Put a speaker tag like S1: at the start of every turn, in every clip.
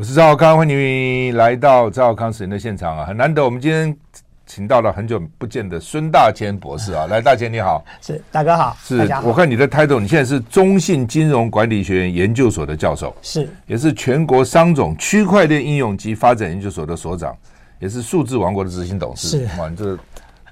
S1: 我是赵康，欢迎你来到赵康时间的现场啊！很难得，我们今天请到了很久不见的孙大千博士啊！来，大千你好，
S2: 是大哥好，
S1: 是我看你的 title，你现在是中信金融管理学院研究所的教授，
S2: 是
S1: 也是全国商总区块链应用及发展研究所的所长，也是数字王国的执行董事，
S2: 是
S1: 哇，你这。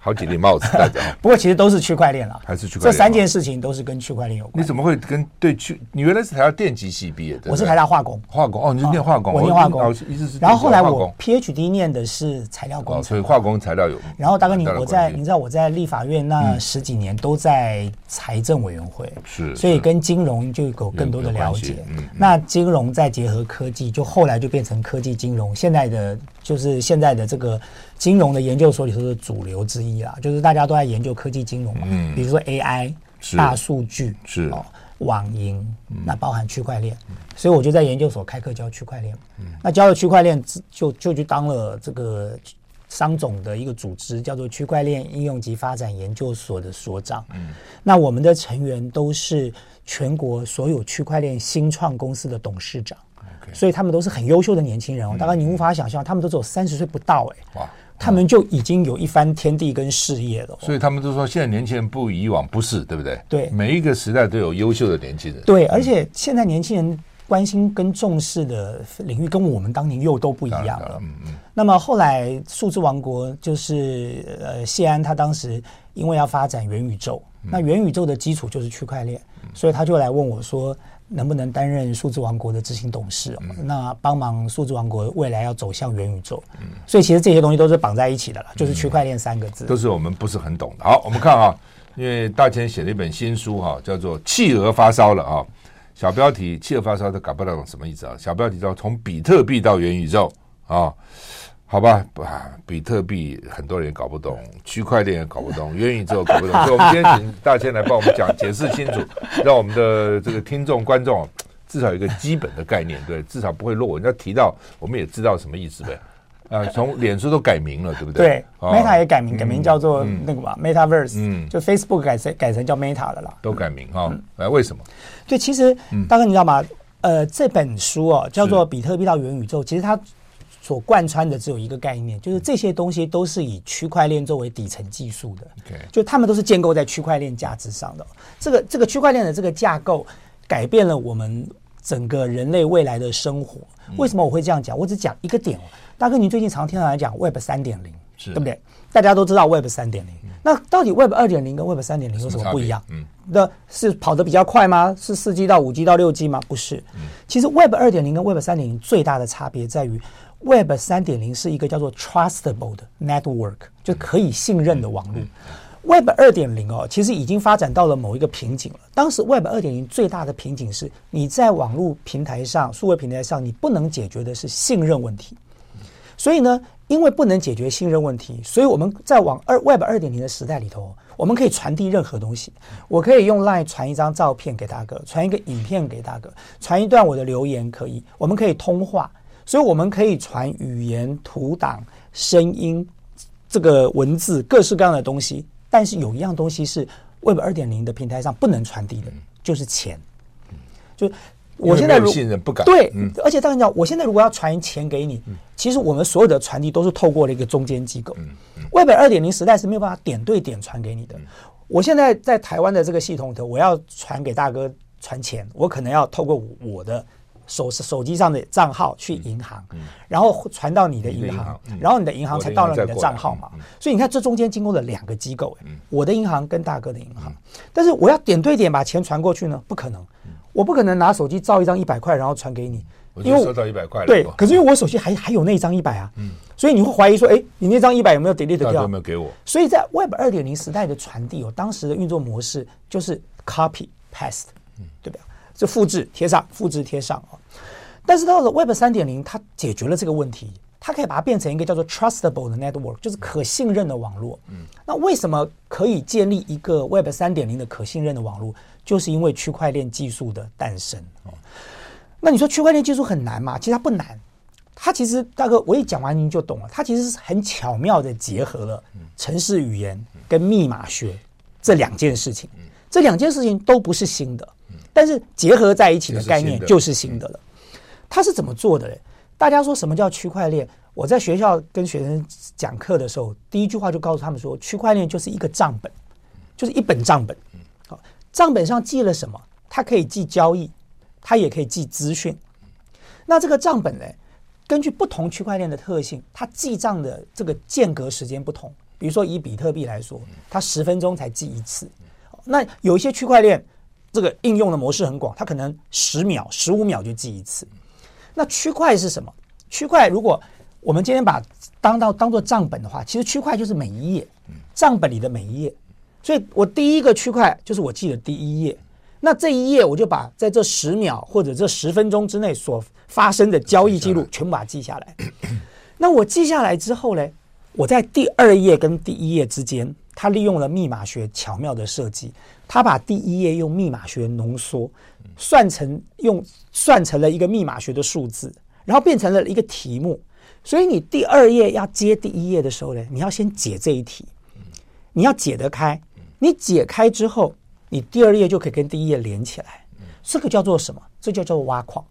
S1: 好几顶帽子戴着，
S2: 不过其实都是区块链了，
S1: 还是区块链？
S2: 这三件事情都是跟区块链有关。
S1: 你怎么会跟对区？你原来是台大电机系毕业的，
S2: 我是台大化工，
S1: 化工哦，你是念化工，
S2: 我念化工，然后后来我 PhD 念的是材料工程，
S1: 所以化工材料有。
S2: 然后大哥，你我在你知道我在立法院那十几年都在财政委员会，
S1: 是，
S2: 所以跟金融就有更多的了解。那金融再结合科技，就后来就变成科技金融，现在的。就是现在的这个金融的研究所里头的主流之一啦，就是大家都在研究科技金融嘛，嗯，比如说 AI、大数据
S1: 是。哦，
S2: 网银，那包含区块链，所以我就在研究所开课教区块链，嗯，那教了区块链就就去当了这个商总的一个组织，叫做区块链应用及发展研究所的所长，嗯，那我们的成员都是全国所有区块链新创公司的董事长。所以他们都是很优秀的年轻人哦，大概你无法想象，他们都只有三十岁不到哎，哇，他们就已经有一番天地跟事业了。
S1: 所以他们都说，现在年轻人不以往不是，对不对？
S2: 对，
S1: 每一个时代都有优秀的年轻人。
S2: 对，而且现在年轻人关心跟重视的领域跟我们当年又都不一样了。嗯嗯。那么后来数字王国就是呃谢安他当时因为要发展元宇宙，那元宇宙的基础就是区块链，所以他就来问我说。能不能担任数字王国的执行董事？嗯、那帮忙数字王国未来要走向元宇宙，嗯、所以其实这些东西都是绑在一起的了，嗯、就是区块链三个字，
S1: 都是我们不是很懂的。好，我们看啊，因为大千写了一本新书哈、啊，叫做《企鹅发烧了》啊，小标题“企鹅发烧”都搞不懂什么意思啊？小标题叫“从比特币到元宇宙”啊。好吧，啊，比特币很多人也搞不懂，区块链也搞不懂，元宇宙搞不懂，所以我们今天请大千来帮我们讲，解释清楚，让我们的这个听众观众至少有一个基本的概念，对，至少不会落。人家提到，我们也知道什么意思呗。啊，从脸书都改名了，对不对？
S2: 对，Meta 也改名，改名叫做那个嘛，Metaverse，嗯，就 Facebook 改成改成叫 Meta 的啦，
S1: 都改名哈。哎，为什么？
S2: 对，其实大哥你知道吗？呃，这本书哦，叫做《比特币到元宇宙》，其实它。所贯穿的只有一个概念，就是这些东西都是以区块链作为底层技术的.就他们都是建构在区块链价值上的。这个这个区块链的这个架构改变了我们整个人类未来的生活。为什么我会这样讲？我只讲一个点。大哥，你最近常听到来讲 Web 三点零，对不对？大家都知道 Web 三点零，那到底 Web 二点零跟 Web 三点零有什么不一样？嗯，那是跑得比较快吗？是四 G 到五 G 到六 G 吗？不是。其实 Web 二点零跟 Web 三点零最大的差别在于。Web 三点零是一个叫做 trustable 的 network，就可以信任的网络。Web 二点零哦，其实已经发展到了某一个瓶颈了。当时 Web 二点零最大的瓶颈是，你在网络平台上、数位平台上，你不能解决的是信任问题。所以呢，因为不能解决信任问题，所以我们在往二 Web 二点零的时代里头，我们可以传递任何东西。我可以用 Line 传一张照片给大哥，传一个影片给大哥，传一段我的留言可以，我们可以通话。所以我们可以传语言、图档、声音，这个文字，各式各样的东西。但是有一样东西是 Web 二点零的平台上不能传递的，就是钱。就我现在如
S1: 信任不敢
S2: 对，而且当然讲，我现在如果要传钱给你，其实我们所有的传递都是透过了一个中间机构。Web 二点零时代是没有办法点对点传给你的。我现在在台湾的这个系统里头，我要传给大哥传钱，我可能要透过我的。手手机上的账号去银行，然后传到你的银行，然后你的银行才到了你的账号嘛。所以你看，这中间经过了两个机构，我的银行跟大哥的银行。但是我要点对点把钱传过去呢，不可能。我不可能拿手机照一张一百块，然后传给你，
S1: 因为收到一百块。
S2: 对，可是因为我手机还还有那张一百啊，所以你会怀疑说，哎，你那张一百有没有 delete 掉？
S1: 有没有给我？
S2: 所以在 Web 二点零时代的传递哦，当时的运作模式就是 copy paste，对不对？就复制贴上，复制贴上啊但是到了 Web 三点零，它解决了这个问题，它可以把它变成一个叫做 trustable 的 network，就是可信任的网络。嗯，那为什么可以建立一个 Web 三点零的可信任的网络？就是因为区块链技术的诞生。哦，那你说区块链技术很难吗？其实它不难，它其实大哥我一讲完您就懂了，它其实是很巧妙的结合了城市语言跟密码学这两件事情。这两件事情都不是新的，但是结合在一起的概念就是新的了。它是怎么做的嘞？大家说什么叫区块链？我在学校跟学生讲课的时候，第一句话就告诉他们说，区块链就是一个账本，就是一本账本。好，账本上记了什么？它可以记交易，它也可以记资讯。那这个账本呢，根据不同区块链的特性，它记账的这个间隔时间不同。比如说以比特币来说，它十分钟才记一次。那有一些区块链，这个应用的模式很广，它可能十秒、十五秒就记一次。那区块是什么？区块如果我们今天把当到当做账本的话，其实区块就是每一页账本里的每一页，所以我第一个区块就是我记的第一页，那这一页我就把在这十秒或者这十分钟之内所发生的交易记录全部把它记下来。那我记下来之后呢，我在第二页跟第一页之间，他利用了密码学巧妙的设计，他把第一页用密码学浓缩，算成用算成了一个密码学的数字，然后变成了一个题目。所以你第二页要接第一页的时候呢，你要先解这一题，你要解得开。你解开之后，你第二页就可以跟第一页连起来。这个叫做什么？这叫做挖矿。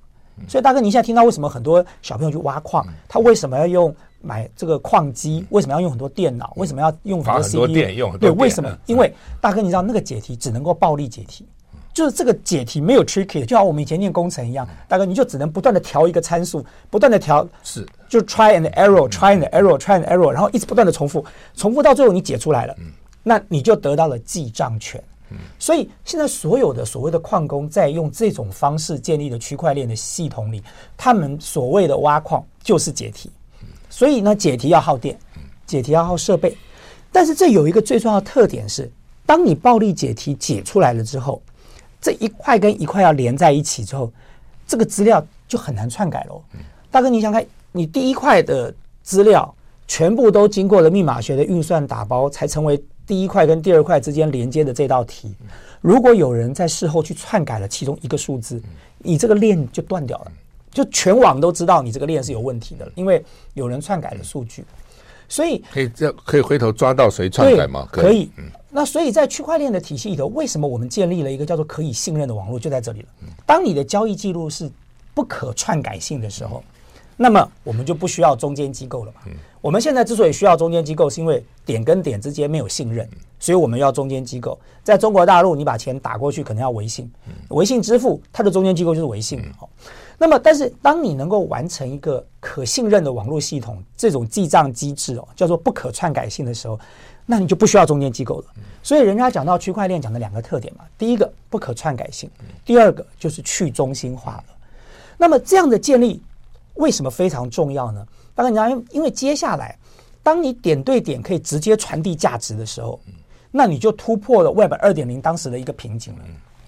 S2: 所以大哥，你现在听到为什么很多小朋友去挖矿？他为什么要用买这个矿机？为什么要用很多电脑？为什么要用很多 CPU？对，为什么？因为大哥，你知道那个解题只能够暴力解题。就是这个解题没有 tricky，就像我们以前念工程一样，大哥你就只能不断的调一个参数，不断的调，
S1: 是
S2: 就 try and error，try and error，try and error，然后一直不断的重复，重复到最后你解出来了，那你就得到了记账权。所以现在所有的所谓的矿工在用这种方式建立的区块链的系统里，他们所谓的挖矿就是解题。所以呢，解题要耗电，解题要耗设备，但是这有一个最重要的特点是，当你暴力解题解出来了之后。这一块跟一块要连在一起之后，这个资料就很难篡改喽。大哥，你想看，你第一块的资料全部都经过了密码学的运算打包，才成为第一块跟第二块之间连接的这道题。如果有人在事后去篡改了其中一个数字，你这个链就断掉了，就全网都知道你这个链是有问题的，因为有人篡改了数据。所以
S1: 可以这可以回头抓到谁篡改吗？
S2: 可以。那所以在区块链的体系里头，为什么我们建立了一个叫做可以信任的网络？就在这里了。当你的交易记录是不可篡改性的时候，那么我们就不需要中间机构了嘛。我们现在之所以需要中间机构，是因为点跟点之间没有信任，所以我们要中间机构。在中国大陆，你把钱打过去可能要微信，微信支付它的中间机构就是微信。那么，但是当你能够完成一个可信任的网络系统，这种记账机制哦，叫做不可篡改性的时候。那你就不需要中间机构了，所以人家讲到区块链讲的两个特点嘛，第一个不可篡改性，第二个就是去中心化了。那么这样的建立为什么非常重要呢？当然，你要因为接下来当你点对点可以直接传递价值的时候，那你就突破了 Web 二点零当时的一个瓶颈了，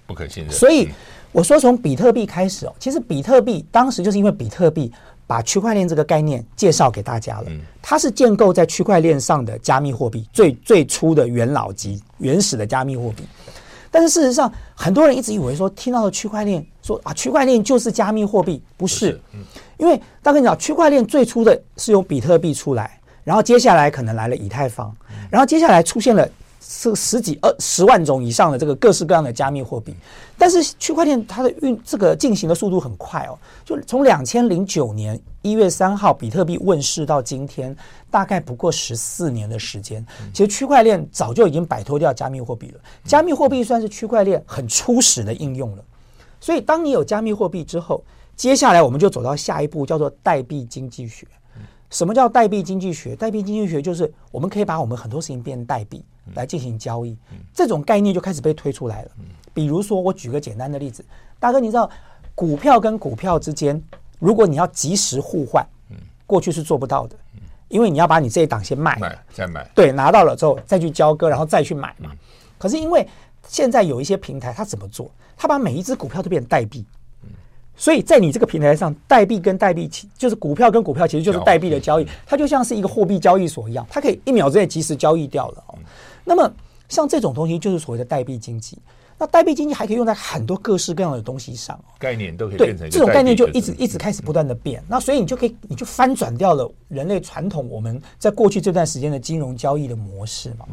S1: 不可信任。
S2: 所以我说从比特币开始哦，其实比特币当时就是因为比特币。把区块链这个概念介绍给大家了。它是建构在区块链上的加密货币，最最初的元老级、原始的加密货币。但是事实上，很多人一直以为说，听到了区块链，说啊，区块链就是加密货币，不是。因为大家知道，区块链最初的是用比特币出来，然后接下来可能来了以太坊，然后接下来出现了。是十几二十万种以上的这个各式各样的加密货币，但是区块链它的运这个进行的速度很快哦，就从两千零九年一月三号比特币问世到今天，大概不过十四年的时间。其实区块链早就已经摆脱掉加密货币了，加密货币算是区块链很初始的应用了。所以当你有加密货币之后，接下来我们就走到下一步，叫做代币经济学。什么叫代币经济学？代币经济学就是我们可以把我们很多事情变成代币来进行交易，这种概念就开始被推出来了。比如说，我举个简单的例子，大哥，你知道股票跟股票之间，如果你要及时互换，过去是做不到的，因为你要把你这一档先卖，
S1: 买再买，
S2: 对，拿到了之后再去交割，然后再去买嘛。可是因为现在有一些平台，它怎么做？它把每一只股票都变成代币。所以在你这个平台上，代币跟代币其就是股票跟股票，其实就是代币的交易，它就像是一个货币交易所一样，它可以一秒之内及时交易掉了哦。那么像这种东西就是所谓的代币经济。那代币经济还可以用在很多各式各样的东西上，
S1: 概念都可以变成
S2: 对这种概念就一直一直开始不断的变。那所以你就可以你就翻转掉了人类传统我们在过去这段时间的金融交易的模式嘛。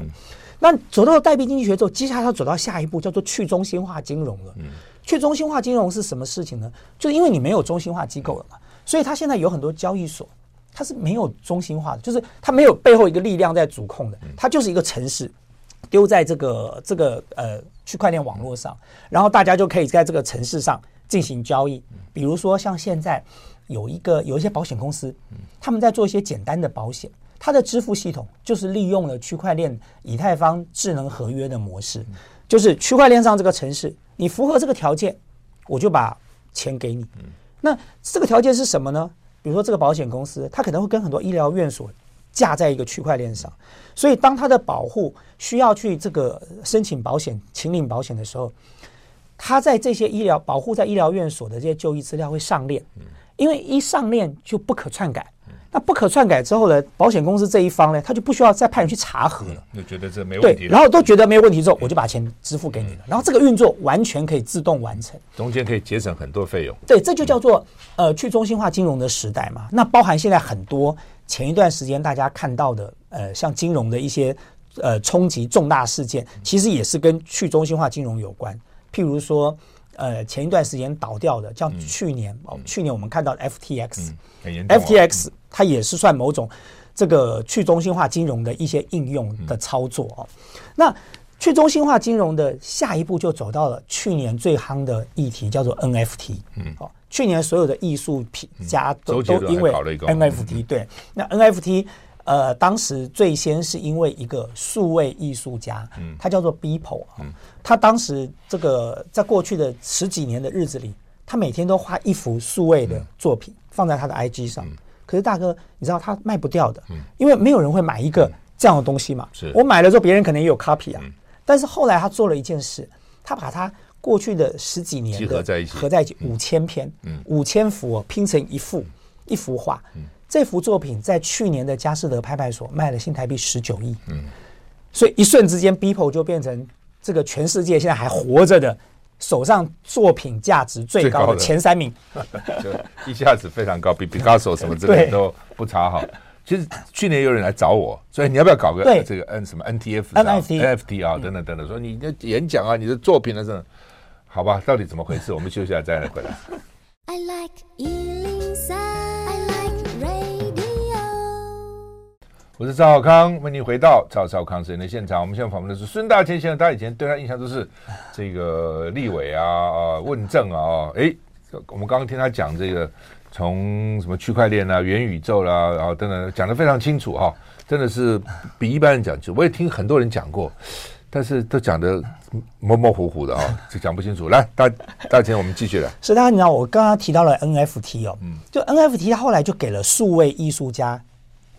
S2: 那走到了代币经济学之后，接下来要走到下一步叫做去中心化金融了。去中心化金融是什么事情呢？就是因为你没有中心化机构了嘛，所以它现在有很多交易所，它是没有中心化的，就是它没有背后一个力量在主控的，它就是一个城市丢在这个这个呃区块链网络上，然后大家就可以在这个城市上进行交易。比如说像现在有一个有一些保险公司，他们在做一些简单的保险。它的支付系统就是利用了区块链以太坊智能合约的模式，就是区块链上这个城市，你符合这个条件，我就把钱给你。那这个条件是什么呢？比如说这个保险公司，它可能会跟很多医疗院所架在一个区块链上，所以当它的保护需要去这个申请保险、请领保险的时候，它在这些医疗保护在医疗院所的这些就医资料会上链，因为一上链就不可篡改。那不可篡改之后呢？保险公司这一方呢，他就不需要再派人去查核了，
S1: 就觉得这没问题。
S2: 对，然后都觉得没有问题之后，我就把钱支付给你了。然后这个运作完全可以自动完成，
S1: 中间可以节省很多费用。
S2: 对，这就叫做呃去中心化金融的时代嘛。那包含现在很多前一段时间大家看到的呃像金融的一些呃冲击重大事件，其实也是跟去中心化金融有关。譬如说。呃，前一段时间倒掉的，像去年、嗯、哦，去年我们看到的 FTX，FTX、嗯啊、FTX 它也是算某种这个去中心化金融的一些应用的操作哦。嗯、那去中心化金融的下一步就走到了去年最夯的议题，叫做 NFT。嗯，哦，去年所有的艺术品家都、嗯、都因为 NFT，对，那 NFT。呃，当时最先是因为一个数位艺术家，嗯，他叫做 Beeple 啊，他当时这个在过去的十几年的日子里，他每天都画一幅数位的作品放在他的 IG 上，可是大哥，你知道他卖不掉的，因为没有人会买一个这样的东西嘛，是。我买了之后别人可能也有 copy 啊，但是后来他做了一件事，他把他过去的十几年的合在一起，合在一起五千篇，五千幅拼成一幅一幅画，这幅作品在去年的佳士得拍卖所卖了新台币十九亿，嗯，所以一瞬之间，Beeple 就变成这个全世界现在还活着的手上作品价值最高的。前三名，
S1: 就一下子非常高，比 Picasso 什么之类都不差哈。其实去年有人来找我，所以你要不要搞个这个 N 什么 NTF、NFT、NFT 啊？等等等等，说你的演讲啊，你的作品啊这，好吧，到底怎么回事？我们休息一下再来回来。I like 我是赵少康，欢迎回到赵少康时间的现场。我们现在访问的是孙大千先生，大家以前对他印象都是这个立委啊啊问政啊。哎，我们刚刚听他讲这个，从什么区块链啊、元宇宙啦、啊，然后等等，讲的非常清楚哈，真的是比一般人讲清楚。我也听很多人讲过，但是都讲的模模糊糊的啊，就讲不清楚。来，大大千，我们继续来。
S2: 是，大家你知道我刚刚提到了 NFT 哦，嗯，就 NFT 他后来就给了数位艺术家。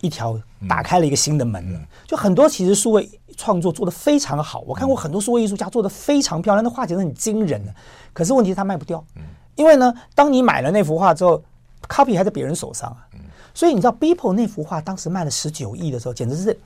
S2: 一条打开了一个新的门了，就很多其实数位创作做得非常好，我看过很多数位艺术家做的非常漂亮，那画简直很惊人的。可是问题是他卖不掉，因为呢，当你买了那幅画之后，copy 还在别人手上啊。所以你知道，Beeple 那幅画当时卖了十九亿的时候，简直是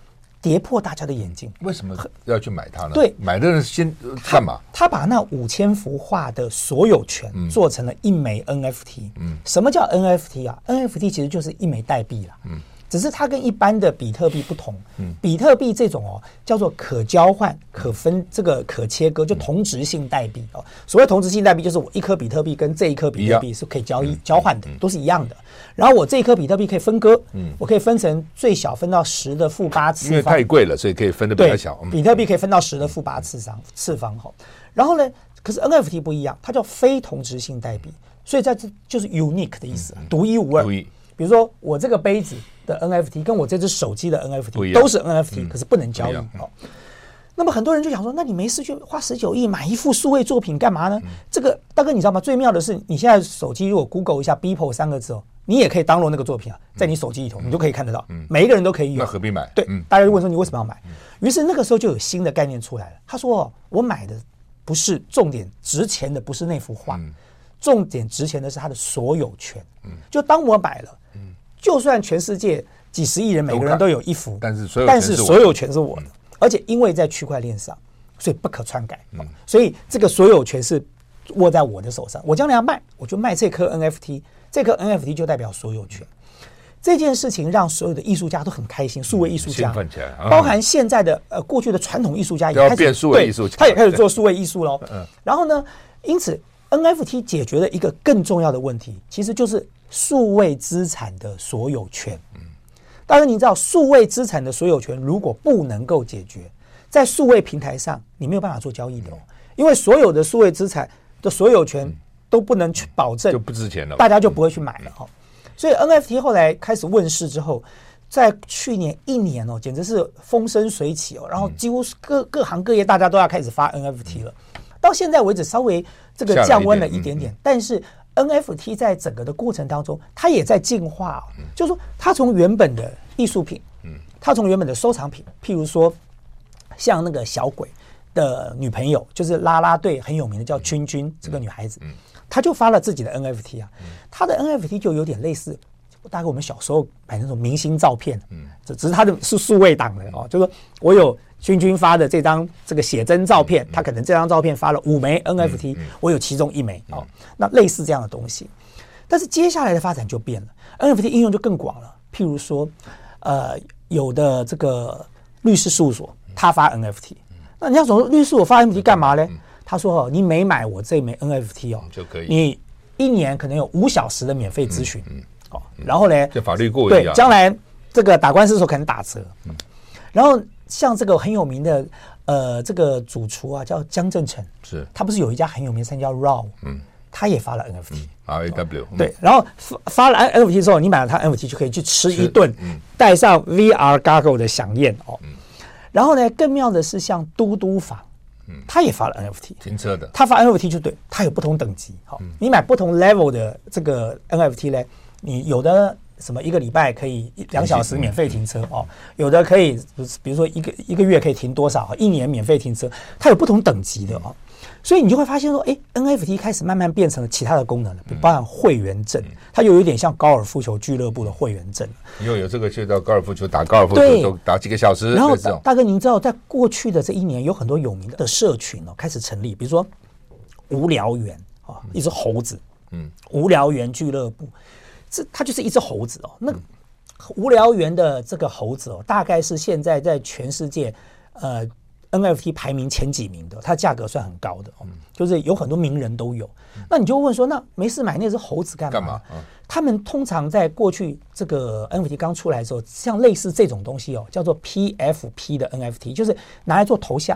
S2: 跌破大家的眼镜。
S1: 为什么要去买它呢？
S2: 对，
S1: 买的人先干嘛？
S2: 他把那五千幅画的所有权做成了一枚 NFT。嗯，什么叫 NFT 啊？NFT 其实就是一枚代币了。嗯。只是它跟一般的比特币不同，比特币这种哦叫做可交换、可分、这个可切割，就同质性代币哦。所谓同质性代币，就是我一颗比特币跟这一颗比特币是可以交易交换的，都是一样的。然后我这一颗比特币可以分割，我可以分成最小分到十的负八次方，
S1: 因为太贵了，所以可以分的比较小。
S2: 比特币可以分到十的负八次方次方哈。然后呢，可是 NFT 不一样，它叫非同质性代币，所以在这就是 unique 的意思，独一无二。比如说我这个杯子的 NFT 跟我这只手机的 NFT 都是 NFT，可是不能交易哦。那么很多人就想说，那你没事就花十九亿买一幅数位作品干嘛呢？这个大哥你知道吗？最妙的是，你现在手机如果 Google 一下 Beeple 三个字哦，你也可以 download 那个作品啊，在你手机里头你就可以看得到，每一个人都可以有。
S1: 那何必买？
S2: 对，大家就问说你为什么要买？于是那个时候就有新的概念出来了。他说，我买的不是重点，值钱的不是那幅画，重点值钱的是它的所有权。就当我买了。就算全世界几十亿人每个人都有一幅，
S1: 但是所有
S2: 但是所有权是我的，而且因为在区块链上，所以不可篡改。所以这个所有权是握在我的手上。我将来要卖，我就卖这颗 NFT，这颗 NFT 就代表所有权。这件事情让所有的艺术家都很开心，数位艺术家，包含现在的呃过去的传统艺术家也开始
S1: 变数位艺术家，
S2: 他也开始做数位艺术喽。然后呢，因此 NFT 解决了一个更重要的问题，其实就是。数位资产的所有权。嗯，当然你知道，数位资产的所有权如果不能够解决，在数位平台上你没有办法做交易的哦，因为所有的数位资产的所有权都不能去保证，
S1: 就不值钱了，
S2: 大家就不会去买了哈。所以 NFT 后来开始问世之后，在去年一年哦，简直是风生水起哦，然后几乎各各行各业大家都要开始发 NFT 了。到现在为止，稍微这个降温了一点点，但是 NFT 在整个的过程当中，它也在进化。就是说，它从原本的艺术品，它从原本的收藏品，譬如说像那个小鬼的女朋友，就是啦啦队很有名的叫君君这个女孩子。她就发了自己的 NFT 啊，她的 NFT 就有点类似，大概我们小时候买那种明星照片，嗯，只只是他的是数位档的哦，就是说我有君君发的这张这个写真照片，他可能这张照片发了五枚 NFT，我有其中一枚哦，那类似这样的东西，但是接下来的发展就变了，NFT 应用就更广了，譬如说，呃，有的这个律师事务所他发 NFT，那你要说律师事务所发 NFT 干嘛呢？他说：“哦，你每买我这枚 NFT 哦，
S1: 就可以，
S2: 你一年可能有五小时的免费咨询，嗯，哦，然后呢，
S1: 就法律顾问
S2: 对，将来这个打官司的时候可能打折，嗯，然后像这个很有名的呃，这个主厨啊，叫江正成，
S1: 是，
S2: 他不是有一家很有名的餐厅叫 Raw，嗯，他也发了 NFT，R
S1: A W，
S2: 对，然后发发了 NFT 之后，你买了他 NFT 就可以去吃一顿，带上 VR Goggle 的饗宴哦，然后呢，更妙的是像嘟嘟房。”他也发了 NFT
S1: 停车的，
S2: 他发 NFT 就对，他有不同等级。好，你买不同 level 的这个 NFT 呢，你有的什么一个礼拜可以两小时免费停车哦，有的可以，比如说一个一个月可以停多少，一年免费停车，它有不同等级的哦。所以你就会发现说，哎，NFT 开始慢慢变成了其他的功能了，包含会员证，它又有点像高尔夫球俱乐部的会员证。
S1: 又有这个去到高尔夫球打高尔夫球都打几个小时。
S2: 然后大哥，您知道，在过去的这一年，有很多有名的社群哦开始成立，比如说无聊猿啊，一只猴子，嗯，无聊猿俱乐部，这它就是一只猴子哦。那无聊猿的这个猴子哦，大概是现在在全世界呃。NFT 排名前几名的，它价格算很高的哦，就是有很多名人都有。那你就问说，那没事买那只猴子干嘛？干嘛？他们通常在过去这个 NFT 刚出来的时候，像类似这种东西哦，叫做 PFP 的 NFT，就是拿来做头像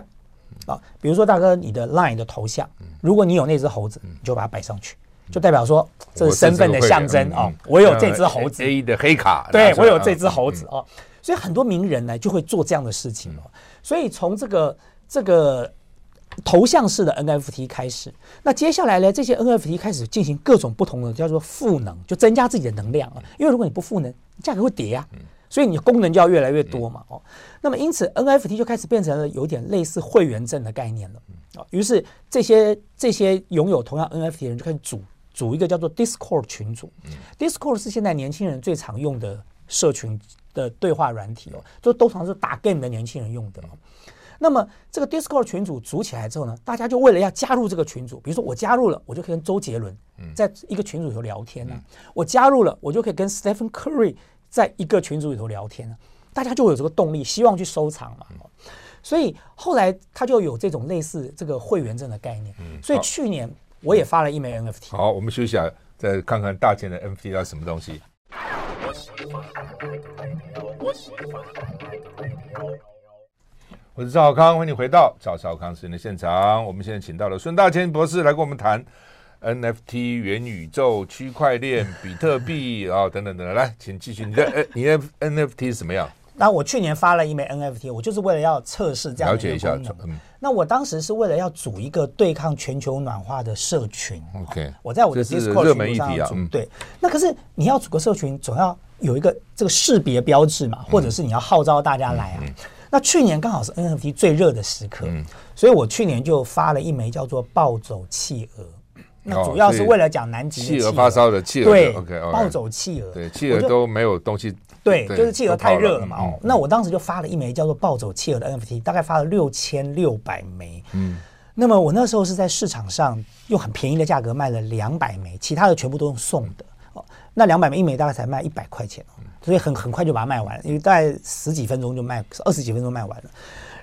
S2: 啊。比如说大哥，你的 Line 的头像，如果你有那只猴子，你就把它摆上去，就代表说这是身份的象征啊。我有这只猴子
S1: A 的黑卡，
S2: 对，我有这只猴子哦。所以很多名人呢就会做这样的事情哦。所以从这个这个头像式的 NFT 开始，那接下来呢，这些 NFT 开始进行各种不同的叫做赋能，就增加自己的能量啊。因为如果你不赋能，价格会跌呀。所以你功能就要越来越多嘛。哦，那么因此 NFT 就开始变成了有点类似会员证的概念了啊。于是这些这些拥有同样 NFT 的人就开始组组一个叫做 Discord 群组。Discord 是现在年轻人最常用的社群。的对话软体哦，就都常是打 game 的年轻人用的。那么这个 Discord 群组组起来之后呢，大家就为了要加入这个群组，比如说我加入了，我就可以跟周杰伦在一个群组里头聊天啊。我加入了，我就可以跟 Stephen Curry 在一个群组里头聊天啊。大家就有这个动力，希望去收藏嘛。所以后来他就有这种类似这个会员证的概念。所以去年我也发了一枚 NFT。
S1: 好，我们休息一下，再看看大千的 NFT 要什么东西。我是赵少康，欢迎你回到赵少康时间的现场。我们现在请到了孙大千博士来跟我们谈 NFT、元宇宙、区块链、比特币啊、哦、等等等等。来，请继续。你的呃，你的 NFT 是什么样？
S2: 那我去年发了一枚 NFT，我就是为了要测试这样的一个功能。了解一下。嗯。那我当时是为了要组一个对抗全球暖化的社群。OK。我在我的 Discord
S1: 热门议题啊。
S2: 嗯。对。那可是你要组个社群，总要有一个这个识别标志嘛，或者是你要号召大家来啊。那去年刚好是 NFT 最热的时刻，所以我去年就发了一枚叫做“暴走企鹅”。那主要是为了讲南极
S1: 企鹅发烧的企鹅。
S2: 对，OK。暴走企鹅。
S1: 对，企鹅都没有东西。
S2: 对，就是企鹅太热了嘛。哦，那我当时就发了一枚叫做“暴走企鹅”的 NFT，大概发了六千六百枚。嗯。那么我那时候是在市场上用很便宜的价格卖了两百枚，其他的全部都用送的。哦，那两百枚一枚大概才卖一百块钱。所以很很快就把它卖完了，因为大概十几分钟就卖，二十几分钟卖完了。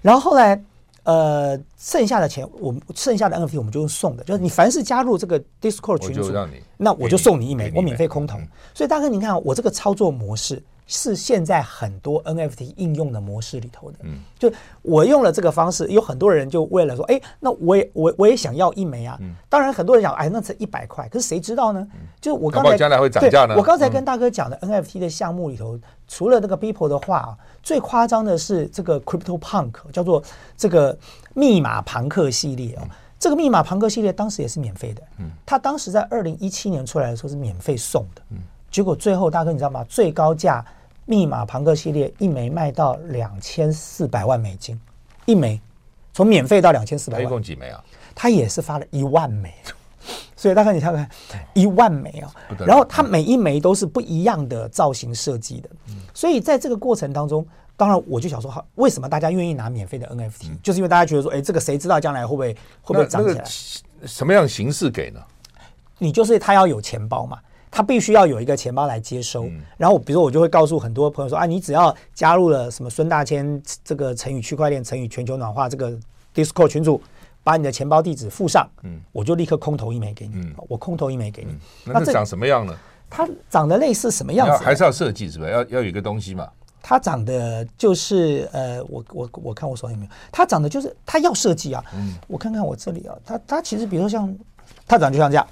S2: 然后后来，呃，剩下的钱，我们剩下的 NFT 我们就用送的，就是你凡是加入这个 Discord 群组，那我就送你一枚，我免费空投。所以大哥，你看我这个操作模式。是现在很多 NFT 应用的模式里头的，嗯，就我用了这个方式，有很多人就为了说，哎，那我也我我也想要一枚啊。当然很多人想，哎，那才一百块，可是谁知道呢？就我刚才
S1: 将来会涨价呢。
S2: 我刚才跟大哥讲的 NFT 的项目里头，除了那个 Beeple 的话啊，最夸张的是这个 Crypto Punk，叫做这个密码庞克系列啊。这个密码庞克系列当时也是免费的，嗯，它当时在二零一七年出来的时候是免费送的，嗯。结果最后，大哥你知道吗？最高价密码庞克系列一枚卖到两千四百万美金，一枚从免费到两千四百万，
S1: 一共几枚啊？
S2: 他也是发了一万枚，所以大哥你看看一万枚啊！然后它每一枚都是不一样的造型设计的，所以在这个过程当中，当然我就想说，为什么大家愿意拿免费的 NFT？就是因为大家觉得说，哎，这个谁知道将来会不会会不会涨起来？
S1: 什么样形式给呢？
S2: 你就是他要有钱包嘛。他必须要有一个钱包来接收，然后比如说我就会告诉很多朋友说啊，你只要加入了什么孙大千这个成语区块链成语全球暖化这个 Discord 群组，把你的钱包地址附上，嗯，我就立刻空投一枚给你，嗯我空投一枚给你。
S1: 那这长什么样呢？
S2: 它长得类似什么样子？
S1: 还是要设计是吧？要要有一个东西嘛？
S2: 它长得就是呃，我我我看我手里有没有？它长得就是它要设计啊，嗯，我看看我这里啊，它它其实比如说像它长得就像这样，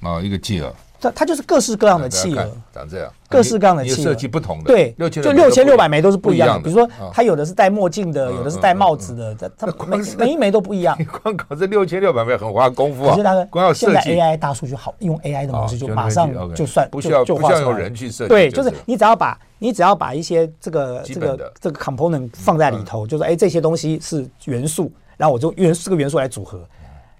S1: 啊，一个企鹅。
S2: 它它就是各式各样的企鹅，
S1: 长这样，
S2: 各式各样的企鹅，
S1: 设计不同的，
S2: 对，就六千六百枚都是不一样的。比如说，它有的是戴墨镜的，有的是戴帽子的，它它每每一枚都不一样。
S1: 你光搞这六千六百枚很花功夫啊！光要设计，
S2: 现在 AI 大数据好，用 AI 的模式就马上就算，
S1: 不需要不需要用人去设计。
S2: 对，就是你只要把你只要把一些这个这个这个 component 放在里头，就是哎这些东西是元素，然后我就用这个元素来组合，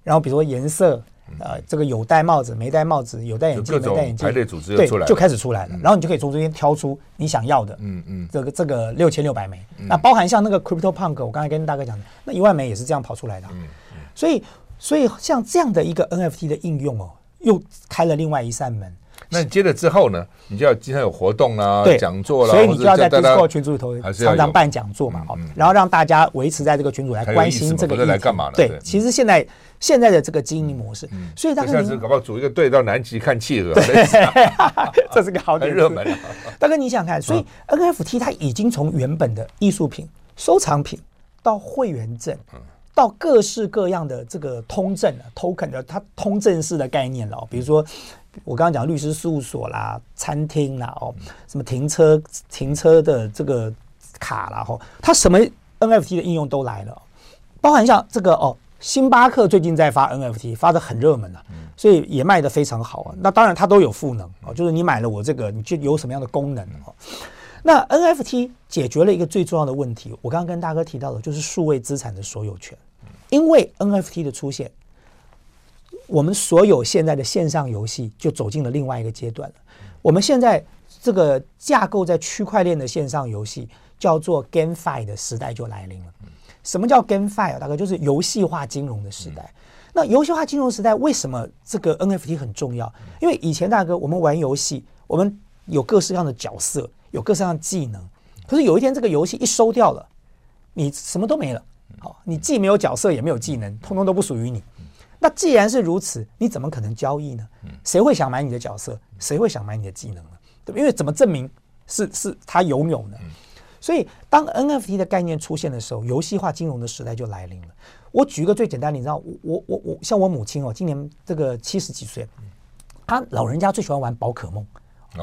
S2: 然后比如说颜色。呃，这个有戴帽子，没戴帽子，有戴眼镜，没戴眼镜，
S1: 排列组织对，
S2: 就开始出来了。然后你就可以从中间挑出你想要的，嗯嗯，这个这个六千六百枚，那包含像那个 Crypto Punk，我刚才跟大哥讲的，那一万枚也是这样跑出来的。嗯嗯，所以所以像这样的一个 NFT 的应用哦，又开了另外一扇门。
S1: 那你接了之后呢？你就要经常有活动啦，讲座啦，
S2: 所以你就要在 Discord 群组里头常常办讲座嘛，然后让大家维持在这个群组来关心这个议题。对，其实现在现在的这个经营模式，所以大哥，
S1: 你搞不好组一个队到南极看企鹅，
S2: 这是个好点
S1: 热门。
S2: 大哥，你想看，所以 NFT 它已经从原本的艺术品、收藏品到会员证，到各式各样的这个通证 token 的它通证式的概念了，比如说。我刚刚讲律师事务所啦、餐厅啦、哦，什么停车停车的这个卡啦，吼，它什么 NFT 的应用都来了，包含像这个哦，星巴克最近在发 NFT，发的很热门啊，所以也卖的非常好啊。那当然它都有赋能哦，就是你买了我这个，你就有什么样的功能哦。那 NFT 解决了一个最重要的问题，我刚刚跟大哥提到的，就是数位资产的所有权，因为 NFT 的出现。我们所有现在的线上游戏就走进了另外一个阶段了。我们现在这个架构在区块链的线上游戏叫做 GameFi 的时代就来临了。什么叫 GameFi 啊？大概就是游戏化金融的时代。那游戏化金融时代为什么这个 NFT 很重要？因为以前大哥我们玩游戏，我们有各式各样的角色，有各式各样的技能。可是有一天这个游戏一收掉了，你什么都没了。好，你既没有角色也没有技能，通通都不属于你。那既然是如此，你怎么可能交易呢？谁会想买你的角色？谁会想买你的技能呢？对吧？因为怎么证明是是他拥有呢？所以当 NFT 的概念出现的时候，游戏化金融的时代就来临了。我举一个最简单，你知道，我我我像我母亲哦，今年这个七十几岁，她老人家最喜欢玩宝可梦，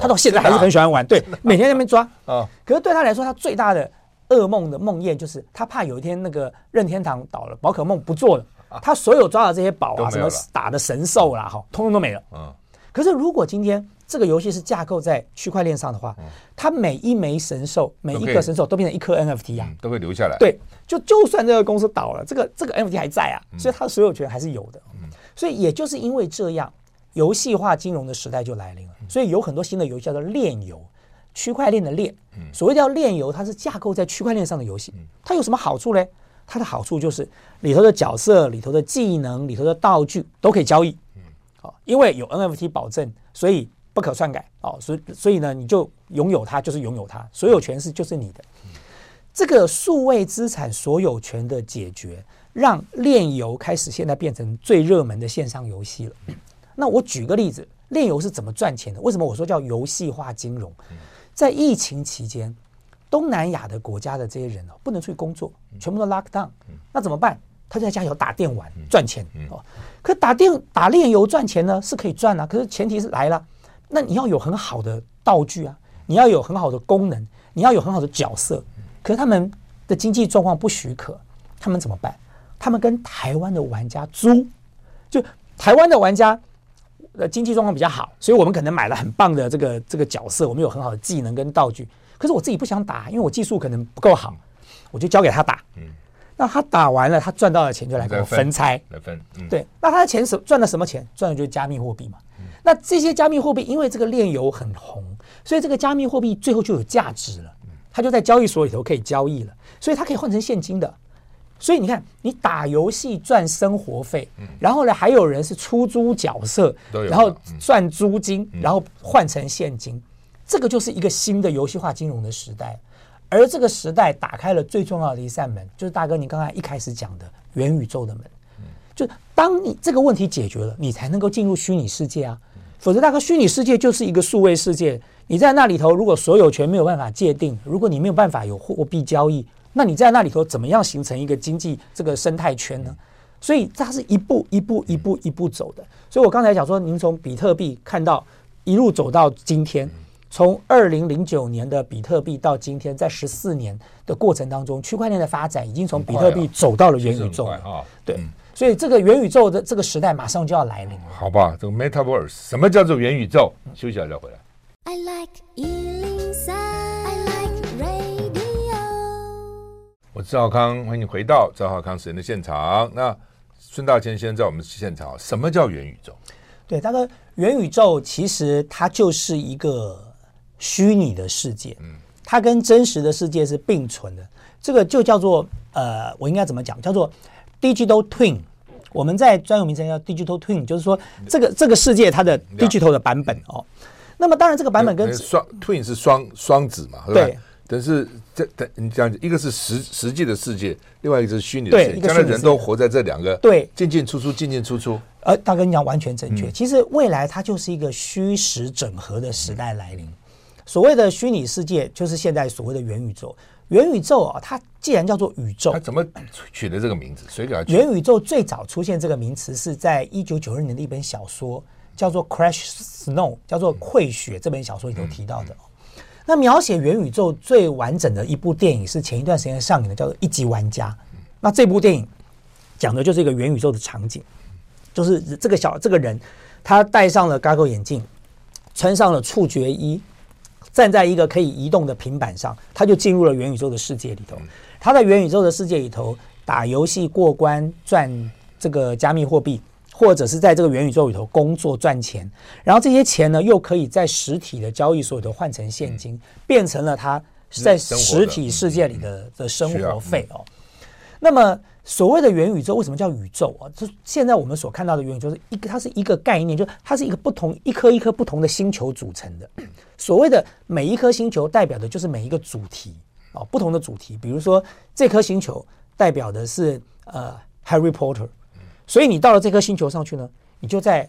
S2: 她到现在还是很喜欢玩，对，每天在那边抓啊。可是对她来说，她最大的噩梦的梦魇就是，她怕有一天那个任天堂倒了，宝可梦不做了。他所有抓的这些宝啊，什么打的神兽啦，哈，通通都没了。嗯。可是如果今天这个游戏是架构在区块链上的话，它每一枚神兽，每一个神兽都变成一颗 NFT 啊，
S1: 都会留下来。
S2: 对，就就算这个公司倒了，这个这个 NFT 还在啊，所以它的所有权还是有的。嗯。所以也就是因为这样，游戏化金融的时代就来临了。所以有很多新的游戏叫做链游，区块链的链。所谓叫链游，它是架构在区块链上的游戏。它有什么好处嘞？它的好处就是里头的角色、里头的技能、里头的道具都可以交易，嗯好，因为有 NFT 保证，所以不可篡改，哦，所以所以呢，你就拥有它就是拥有它，所有权是就是你的。这个数位资产所有权的解决，让链游开始现在变成最热门的线上游戏了。那我举个例子，链游是怎么赚钱的？为什么我说叫游戏化金融？在疫情期间，东南亚的国家的这些人哦，不能出去工作，全部都 lock down，那怎么办？他就在家里头打电玩赚钱哦。可打电打炼油赚钱呢，是可以赚啊。可是前提是来了，那你要有很好的道具啊，你要有很好的功能，你要有很好的角色。可是他们的经济状况不许可，他们怎么办？他们跟台湾的玩家租，就台湾的玩家呃经济状况比较好，所以我们可能买了很棒的这个这个角色，我们有很好的技能跟道具。可是我自己不想打，因为我技术可能不够好，我就交给他打。嗯。那他打完了，他赚到的钱就来给我分拆，
S1: 来分，嗯、
S2: 对。那他的钱是赚了什么钱？赚的就是加密货币嘛。嗯、那这些加密货币，因为这个炼油很红，所以这个加密货币最后就有价值了。它就在交易所里头可以交易了，所以它可以换成现金的。所以你看，你打游戏赚生活费，嗯、然后呢，还有人是出租角色，然后赚租金，嗯、然后换成现金，嗯、这个就是一个新的游戏化金融的时代。而这个时代打开了最重要的一扇门，就是大哥你刚才一开始讲的元宇宙的门。就当你这个问题解决了，你才能够进入虚拟世界啊。否则，大哥，虚拟世界就是一个数位世界，你在那里头，如果所有权没有办法界定，如果你没有办法有货币交易，那你在那里头怎么样形成一个经济这个生态圈呢？所以它是一步一步一步一步走的。所以我刚才讲说，您从比特币看到一路走到今天。从二零零九年的比特币到今天，在十四年的过程当中，区块链的发展已经从比特币走到了元宇宙啊。对，嗯、所以这个元宇宙的这个时代马上就要来临了。
S1: 好吧，这个 Metaverse 什么叫做元宇宙？休息一下再回来。I like 103, I like radio。我是赵少康，欢迎你回到赵浩康时间的现场。那孙大千先生在我们现场，什么叫元宇宙？
S2: 对，大哥，元宇宙其实它就是一个。虚拟的世界，它跟真实的世界是并存的。这个就叫做呃，我应该怎么讲？叫做 digital twin。我们在专有名称叫 digital twin，就是说这个这个世界它的 digital 的版本哦。那么当然，这个版本跟
S1: 双 twin 是双双子嘛？对。但是这等你讲，一个是实实际的世界，另外一个是虚拟的世界。将来人都活在这两个对进进出出进进出出。
S2: 呃，大哥，你讲完全正确。其实未来它就是一个虚实整合的时代来临。所谓的虚拟世界，就是现在所谓的元宇宙。元宇宙啊，它既然叫做宇宙，它
S1: 怎么取的这个名字？谁给它？
S2: 元宇宙最早出现这个名词是在一九九二年的一本小说，叫做《Crash Snow》，叫做《溃雪》这本小说里头提到的。那描写元宇宙最完整的一部电影是前一段时间上映的，叫做《一级玩家》。那这部电影讲的就是一个元宇宙的场景，就是这个小这个人，他戴上了 g a g g l e 眼镜，穿上了触觉衣。站在一个可以移动的平板上，他就进入了元宇宙的世界里头。他在元宇宙的世界里头打游戏过关赚这个加密货币，或者是在这个元宇宙里头工作赚钱。然后这些钱呢，又可以在实体的交易所里头换成现金，变成了他在实体世界里的的生活费哦。那么。所谓的元宇宙为什么叫宇宙啊？就现在我们所看到的元宇宙是一个，它是一个概念，就它是一个不同一颗一颗不同的星球组成的。所谓的每一颗星球代表的就是每一个主题啊，不同的主题。比如说这颗星球代表的是呃 Harry Potter，所以你到了这颗星球上去呢，你就在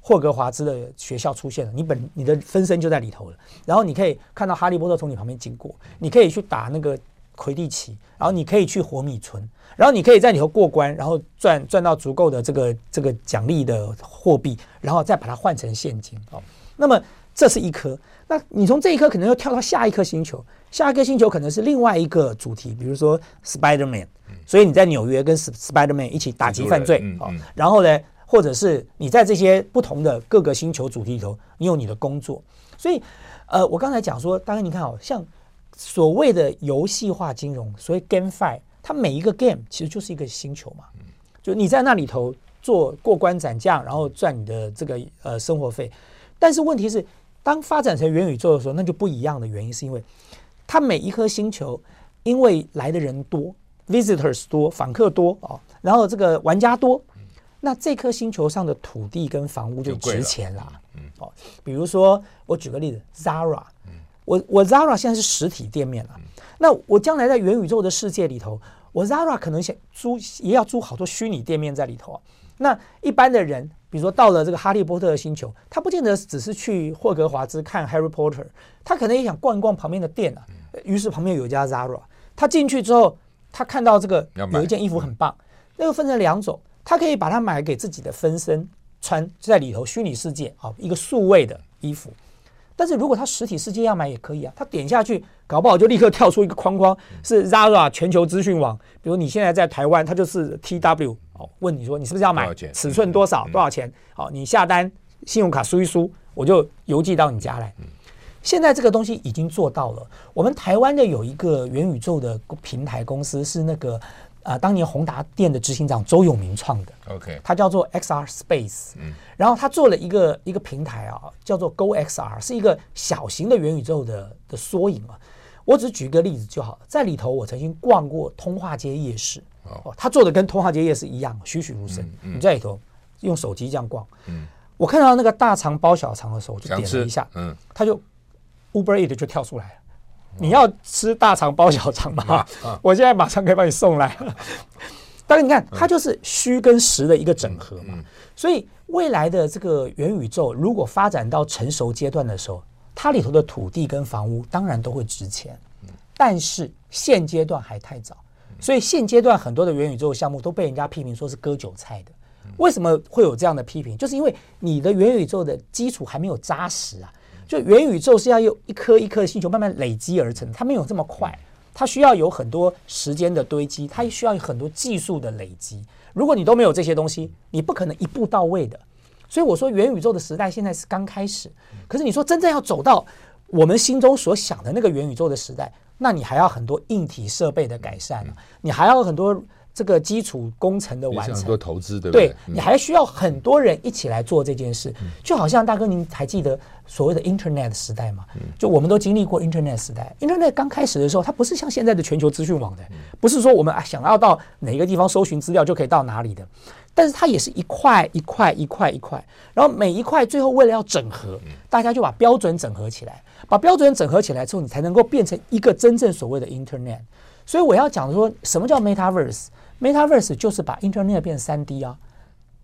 S2: 霍格华兹的学校出现了，你本你的分身就在里头了。然后你可以看到哈利波特从你旁边经过，你可以去打那个魁地奇，然后你可以去活米村。然后你可以在里头过关，然后赚赚到足够的这个这个奖励的货币，然后再把它换成现金哦。那么这是一颗，那你从这一颗可能又跳到下一颗星球，下一颗星球可能是另外一个主题，比如说 Spider-Man，所以你在纽约跟 Spider-Man 一起打击犯罪哦。然后呢，或者是你在这些不同的各个星球主题里头，你有你的工作。所以，呃，我刚才讲说，大概你看哦，像所谓的游戏化金融，所谓 GameFi。它每一个 game 其实就是一个星球嘛，就你在那里头做过关斩将，然后赚你的这个呃生活费。但是问题是，当发展成元宇宙的时候，那就不一样的原因是因为它每一颗星球因为来的人多，visitors 多，访客多哦，然后这个玩家多，那这颗星球上的土地跟房屋就值钱啦。嗯，哦，比如说我举个例子，Zara，我我 Zara 现在是实体店面了。那我将来在元宇宙的世界里头，我 Zara 可能想租，也要租好多虚拟店面在里头啊。那一般的人，比如说到了这个哈利波特的星球，他不见得只是去霍格华兹看 Harry Potter，他可能也想逛一逛旁边的店啊。于是旁边有一家 Zara，他进去之后，他看到这个有一件衣服很棒，那个分成两种，他可以把它买给自己的分身穿在里头虚拟世界啊，一个数位的衣服。但是如果他实体世界要买也可以啊，他点下去，搞不好就立刻跳出一个框框，是 Zara 全球资讯网。比如你现在在台湾，它就是 TW 哦，问你说你是不是要买，尺寸多少，多少钱？好，你下单，信用卡输一输，我就邮寄到你家来。现在这个东西已经做到了。我们台湾的有一个元宇宙的平台公司是那个。啊、呃，当年宏达电的执行长周永明创的
S1: ，OK，
S2: 他叫做 XR Space，嗯，然后他做了一个一个平台啊，叫做 Go XR，是一个小型的元宇宙的的缩影啊。我只举个例子就好了，在里头我曾经逛过通化街夜市，哦，他做的跟通化街夜市一样，栩栩如生。嗯嗯、你在里头用手机这样逛，嗯，我看到那个大肠包小肠的时候，我就点了一下，嗯，他就 Uber Eat 就跳出来了。你要吃大肠包小肠吗？啊啊、我现在马上可以帮你送来。但是你看，它就是虚跟实的一个整合嘛。所以未来的这个元宇宙，如果发展到成熟阶段的时候，它里头的土地跟房屋当然都会值钱。但是现阶段还太早，所以现阶段很多的元宇宙项目都被人家批评说是割韭菜的。为什么会有这样的批评？就是因为你的元宇宙的基础还没有扎实啊。就元宇宙是要用一颗一颗星球慢慢累积而成，它没有这么快，它需要有很多时间的堆积，它需要有很多技术的累积。如果你都没有这些东西，你不可能一步到位的。所以我说元宇宙的时代现在是刚开始，可是你说真正要走到我们心中所想的那个元宇宙的时代，那你还要很多硬体设备的改善，你还要很多。这个基础工程的完成，很多
S1: 投资，对不对？
S2: 对，你还需要很多人一起来做这件事，就好像大哥，您还记得所谓的 Internet 时代吗？就我们都经历过 Internet 时代。Internet 刚开始的时候，它不是像现在的全球资讯网的，不是说我们啊想要到哪个地方搜寻资料就可以到哪里的，但是它也是一块一块一块一块，然后每一块最后为了要整合，大家就把标准整合起来，把标准整合起来之后，你才能够变成一个真正所谓的 Internet。所以我要讲说，什么叫 Metaverse？Metaverse 就是把 Internet 变成三 D 啊！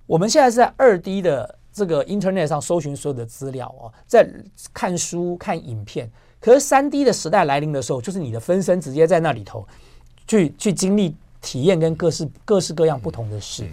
S2: 我们现在是在二 D 的这个 Internet 上搜寻所有的资料哦，在看书、看影片。可是三 D 的时代来临的时候，就是你的分身直接在那里头去去经历、体验跟各式各式各样不同的事。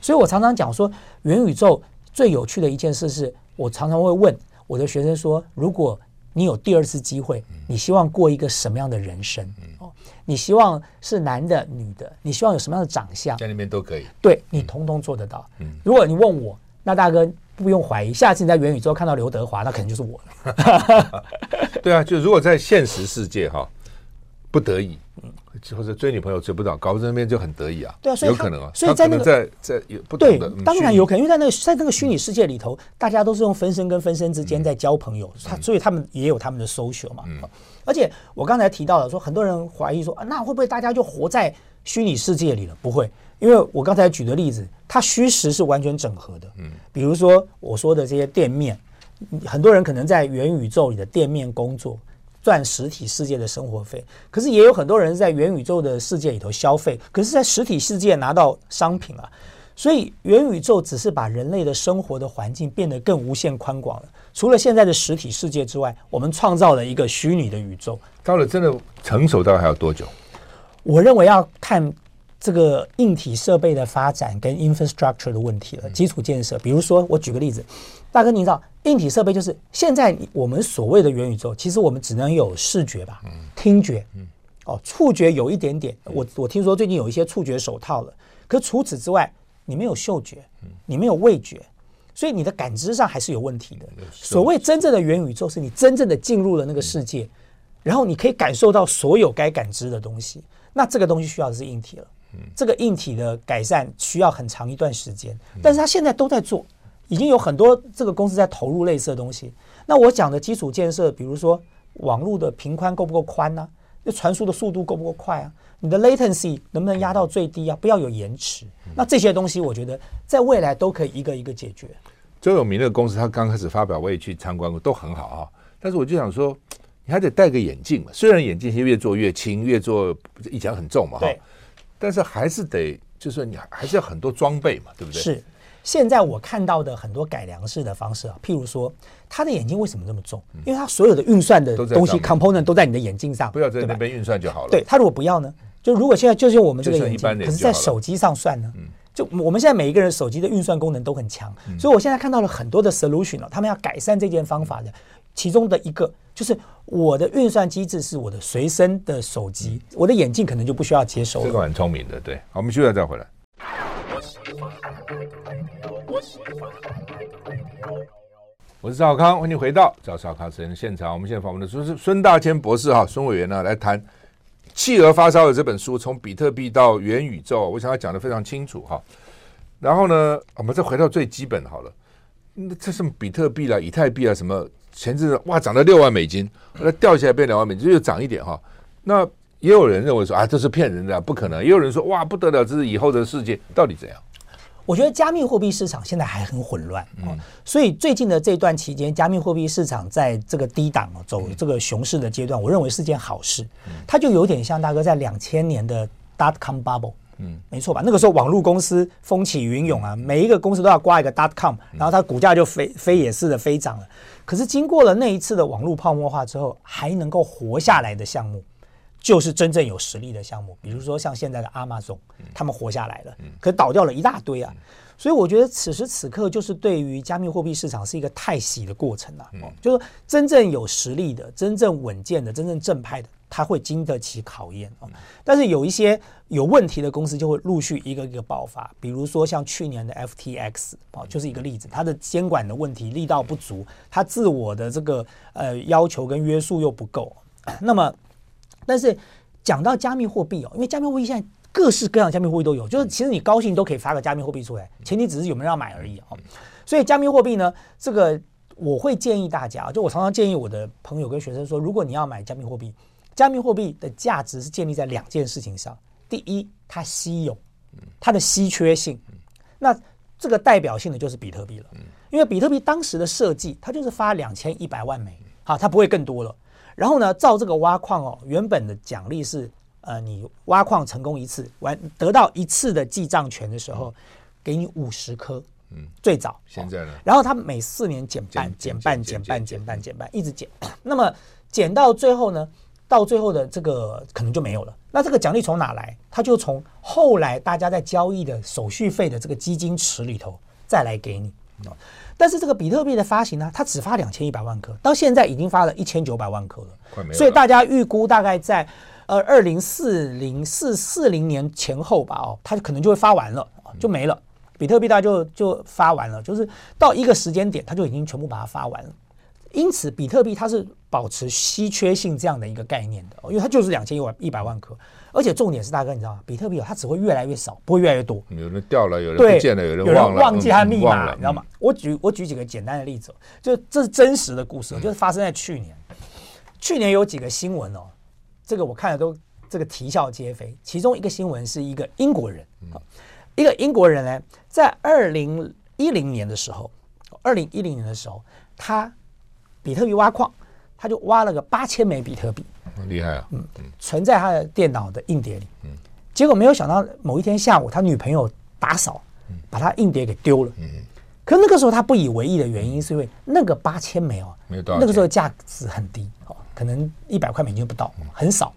S2: 所以我常常讲说，元宇宙最有趣的一件事是，我常常会问我的学生说：如果你有第二次机会，你希望过一个什么样的人生？哦，你希望是男的、女的？你希望有什么样的长相？
S1: 在那边都可以。
S2: 对，你通通做得到。嗯，如果你问我，那大哥不用怀疑，下次你在元宇宙看到刘德华，那肯定就是我了。
S1: 对啊，就如果在现实世界哈，不得已。嗯或者追女朋友追不到，搞不那边就很得意啊。
S2: 对啊，所以
S1: 有可能啊。
S2: 所以在那个
S1: 在在有不同的
S2: 对，当然有可能，因为在那个在那个虚拟世界里头，大家都是用分身跟分身之间在交朋友，他所以他们也有他们的 social 嘛。而且我刚才提到了说，很多人怀疑说，那会不会大家就活在虚拟世界里了？不会，因为我刚才举的例子，它虚实是完全整合的。嗯，比如说我说的这些店面，很多人可能在元宇宙里的店面工作。赚实体世界的生活费，可是也有很多人在元宇宙的世界里头消费，可是，在实体世界拿到商品啊，所以元宇宙只是把人类的生活的环境变得更无限宽广了。除了现在的实体世界之外，我们创造了一个虚拟的宇宙。
S1: 到了真的成熟，大概还要多久？
S2: 我认为要看这个硬体设备的发展跟 infrastructure 的问题了，基础建设。比如说，我举个例子。大哥，你知道硬体设备就是现在我们所谓的元宇宙，其实我们只能有视觉吧，听觉，哦，触觉有一点点。我我听说最近有一些触觉手套了，可除此之外，你没有嗅觉，你没有味觉，所以你的感知上还是有问题的。所谓真正的元宇宙，是你真正的进入了那个世界，然后你可以感受到所有该感知的东西。那这个东西需要的是硬体了，这个硬体的改善需要很长一段时间，但是他现在都在做。已经有很多这个公司在投入类似的东西。那我讲的基础建设，比如说网络的频宽够不够宽呢？那传输的速度够不够快啊？你的 latency 能不能压到最低啊？不要有延迟。那这些东西，我觉得在未来都可以一个一个解决。
S1: 周永明那个公司，他刚开始发表，我也去参观过，都很好啊。但是我就想说，你还得戴个眼镜嘛。虽然眼镜现在越做越轻，越做以前很重嘛，哈。但是还是得，就是你还是要很多装备嘛，对不对？
S2: 是。现在我看到的很多改良式的方式啊，譬如说，他的眼镜为什么这么重？因为他所有的运算的东西 component 都在你的眼镜上，
S1: 不要在那边运算就好了。
S2: 对，他如果不要呢？就如果现在就是我们这个眼镜，可是在手机上算呢？就我们现在每一个人手机的运算功能都很强，所以我现在看到了很多的 solution 哦，他们要改善这件方法的，其中的一个就是我的运算机制是我的随身的手机，我的眼镜可能就不需要接收。
S1: 这个很聪明的，对。好，我们休息再回来。我是赵康，欢迎回到赵少康时间的现场。我们现在访问的是孙大千博士哈，孙委员呢来谈《企鹅发烧》的这本书，从比特币到元宇宙，我想要讲得非常清楚哈。然后呢，我们再回到最基本好了，那这是比特币啦、以太币啊什么？前阵子哇涨了六万美金，后来掉下来变两万美金，又涨一点哈。那也有人认为说啊，这是骗人的，不可能。也有人说哇不得了，这是以后的世界，到底怎样？
S2: 我觉得加密货币市场现在还很混乱，嗯，所以最近的这段期间，加密货币市场在这个低档走这个熊市的阶段，我认为是件好事。它就有点像大哥在两千年的 dot com bubble，嗯，没错吧？那个时候网络公司风起云涌啊，每一个公司都要挂一个 dot com，然后它股价就飞飞也似的飞涨了。可是经过了那一次的网络泡沫化之后，还能够活下来的项目，就是真正有实力的项目，比如说像现在的 Amazon，他们活下来了，可倒掉了一大堆啊。所以我觉得此时此刻就是对于加密货币市场是一个太洗的过程啊。就是真正有实力的、真正稳健的、真正正派的，他会经得起考验啊。但是有一些有问题的公司就会陆续一个一个爆发，比如说像去年的 FTX 啊，就是一个例子，它的监管的问题力道不足，它自我的这个呃要求跟约束又不够。那么。但是讲到加密货币哦，因为加密货币现在各式各样的加密货币都有，就是其实你高兴都可以发个加密货币出来，前提只是有没有人要买而已哦。所以加密货币呢，这个我会建议大家，就我常常建议我的朋友跟学生说，如果你要买加密货币，加密货币的价值是建立在两件事情上：第一，它稀有，它的稀缺性；那这个代表性的就是比特币了，因为比特币当时的设计，它就是发两千一百万枚，好，它不会更多了。然后呢，照这个挖矿哦，原本的奖励是，呃，你挖矿成功一次，完得到一次的记账权的时候，给你五十颗，嗯，最早。现在呢？然后他每四年减半，减半，减半，减半，减半，一直减。那么减到最后呢，到最后的这个可能就没有了。那这个奖励从哪来？他就从后来大家在交易的手续费的这个基金池里头再来给你。但是这个比特币的发行呢，它只发两千一百万颗，到现在已经发了一千九百万颗了。所以大家预估大概在呃二零四零四四零年前后吧，哦，它可能就会发完了，就没了。比特币大概就就发完了，就是到一个时间点，它就已经全部把它发完了。因此，比特币它是保持稀缺性这样的一个概念的，因为它就是两千一百一百万颗，而且重点是大哥，你知道吗？比特币它只会越来越少，不会越来越多。有人掉了，有人不见了，有人忘了，忘记它密码，你知道吗？我举我举几个简单的例子，就这是真实的故事，就是发生在去年。去年有几个新闻哦，这个我看了都这个啼笑皆非。其中一个新闻是一个英国人，一个英国人呢，在二零一零年的时候，二零一零年的时候，他。比特币挖矿，他就挖了个八千枚比特币，厉害啊！嗯，存在他的电脑的硬碟里。嗯，结果没有想到某一天下午，他女朋友打扫，把他硬碟给丢了。嗯，可那个时候他不以为意的原因是因为那个八千枚哦，没有多少，那个时候价值很低哦，可能一百块美金不到，很少。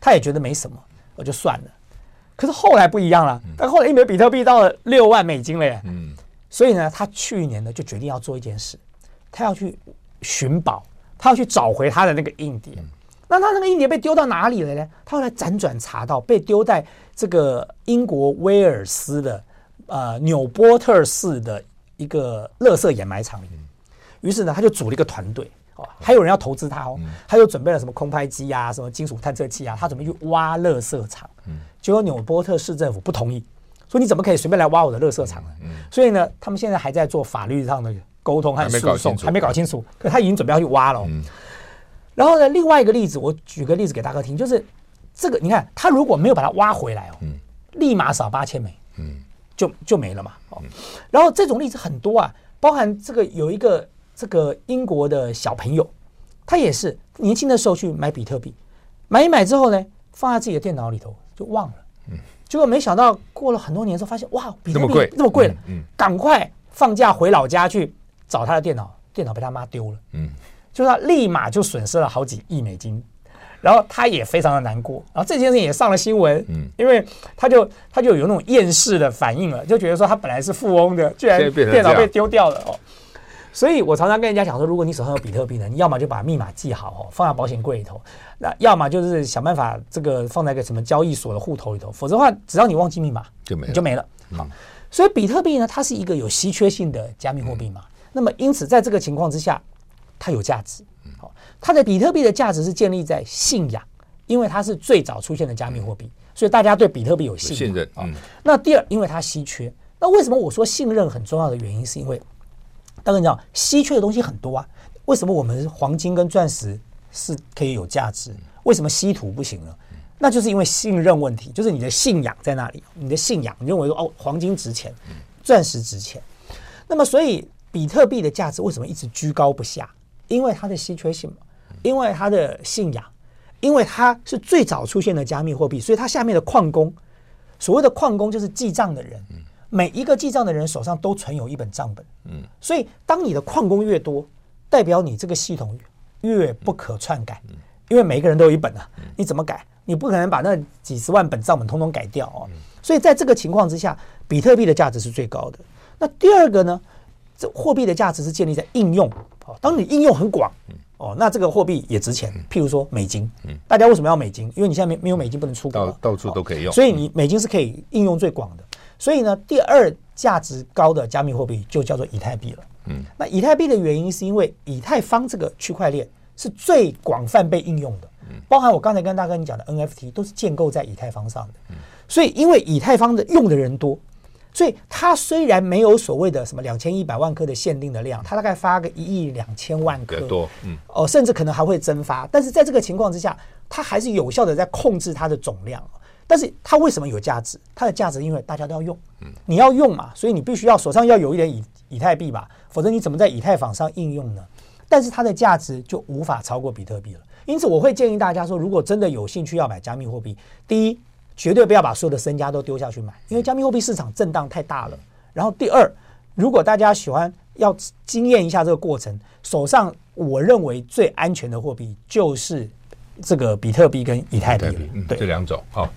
S2: 他也觉得没什么，我就算了。可是后来不一样了，但后来一枚比特币到了六万美金了耶。嗯，所以呢，他去年呢就决定要做一件事，他要去。寻宝，他要去找回他的那个硬碟。那他那个硬碟被丢到哪里了呢？他后来辗转查到，被丢在这个英国威尔斯的呃纽波特市的一个垃圾掩埋场里。于是呢，他就组了一个团队哦，还有人要投资他哦，他又准备了什么空拍机啊，什么金属探测器啊，他准备去挖垃圾场。结果纽波特市政府不同意，说你怎么可以随便来挖我的垃圾场呢？所以呢，他们现在还在做法律上的。沟通和诉讼还没搞清楚，可他已经准备要去挖了。然后呢，另外一个例子，我举个例子给大哥听，就是这个，你看他如果没有把它挖回来哦，立马少八千枚，就就没了嘛。哦，然后这种例子很多啊，包含这个有一个这个英国的小朋友，他也是年轻的时候去买比特币，买一买之后呢，放在自己的电脑里头就忘了，结果没想到过了很多年之后，发现哇，比特币
S1: 那么贵，
S2: 这么贵了，
S1: 嗯，
S2: 赶快放假回老家去找他的电脑，电脑被他妈丢了，
S1: 嗯，
S2: 就是他立马就损失了好几亿美金。然后他也非常的难过，然后这件事情也上了新闻，嗯，因为他就他就有那种厌世的反应了，就觉得说他本来是富翁的，居然电脑被丢掉了哦。所以我常常跟人家讲说，如果你手上有比特币呢，你要么就把密码记好哦，放在保险柜里头，那要么就是想办法这个放在一个什么交易所的户头里头，否则的话，只要你忘记密码
S1: 就
S2: 没就没了。好，所以比特币呢，它是一个有稀缺性的加密货币嘛，那么因此在这个情况之下，它有价值。好，它的比特币的价值是建立在信仰。因为它是最早出现的加密货币，所以大家对比特币有信
S1: 信任啊。
S2: 那第二，因为它稀缺。那为什么我说信任很重要的原因，是因为大家你知道，稀缺的东西很多啊。为什么我们黄金跟钻石是可以有价值？为什么稀土不行呢？那就是因为信任问题，就是你的信仰在那里。你的信仰，你认为说哦，黄金值钱，钻石值钱。那么，所以比特币的价值为什么一直居高不下？因为它的稀缺性嘛，因为它的信仰。因为它是最早出现的加密货币，所以它下面的矿工，所谓的矿工就是记账的人，每一个记账的人手上都存有一本账本，嗯，所以当你的矿工越多，代表你这个系统越不可篡改，因为每一个人都有一本啊，你怎么改？你不可能把那几十万本账本通通改掉哦。所以在这个情况之下，比特币的价值是最高的。那第二个呢，这货币的价值是建立在应用，哦，当你应用很广。哦，那这个货币也值钱。譬如说美金，嗯，大家为什么要美金？因为你现在没没有美金不能出国，
S1: 到到处都可以用，
S2: 所以你美金是可以应用最广的。所以呢，第二价值高的加密货币就叫做以太币了。嗯，那以太币的原因是因为以太坊这个区块链是最广泛被应用的，包含我刚才跟大哥你讲的 NFT 都是建构在以太坊上的。所以因为以太坊的用的人多。所以它虽然没有所谓的什么两千一百万颗的限定的量，它大概发个一亿两千万颗，
S1: 多，嗯，
S2: 哦，甚至可能还会增发。但是在这个情况之下，它还是有效的在控制它的总量。但是它为什么有价值？它的价值因为大家都要用，嗯，你要用嘛，所以你必须要手上要有一点以以太币吧，否则你怎么在以太坊上应用呢？但是它的价值就无法超过比特币了。因此，我会建议大家说，如果真的有兴趣要买加密货币，第一。绝对不要把所有的身家都丢下去买，因为加密货币市场震荡太大了。然后第二，如果大家喜欢要经验一下这个过程，手上我认为最安全的货币就是这个比特币跟以太币，
S1: 嗯，对，这两种。好，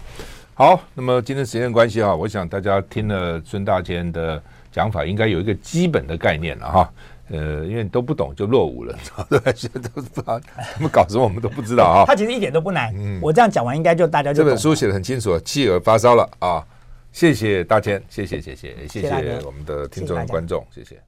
S1: 好，那么今天时间关系啊，我想大家听了孙大千的讲法，应该有一个基本的概念了哈。呃，因为都不懂就落伍了，对，现在都不知道他们搞什么，我们都不知道啊。
S2: 他其实一点都不难，嗯，我这样讲完，应该就大家就
S1: 这本书写的很清楚，气儿发烧了啊！谢谢大千，谢谢谢谢谢谢我们的听众观众，谢谢。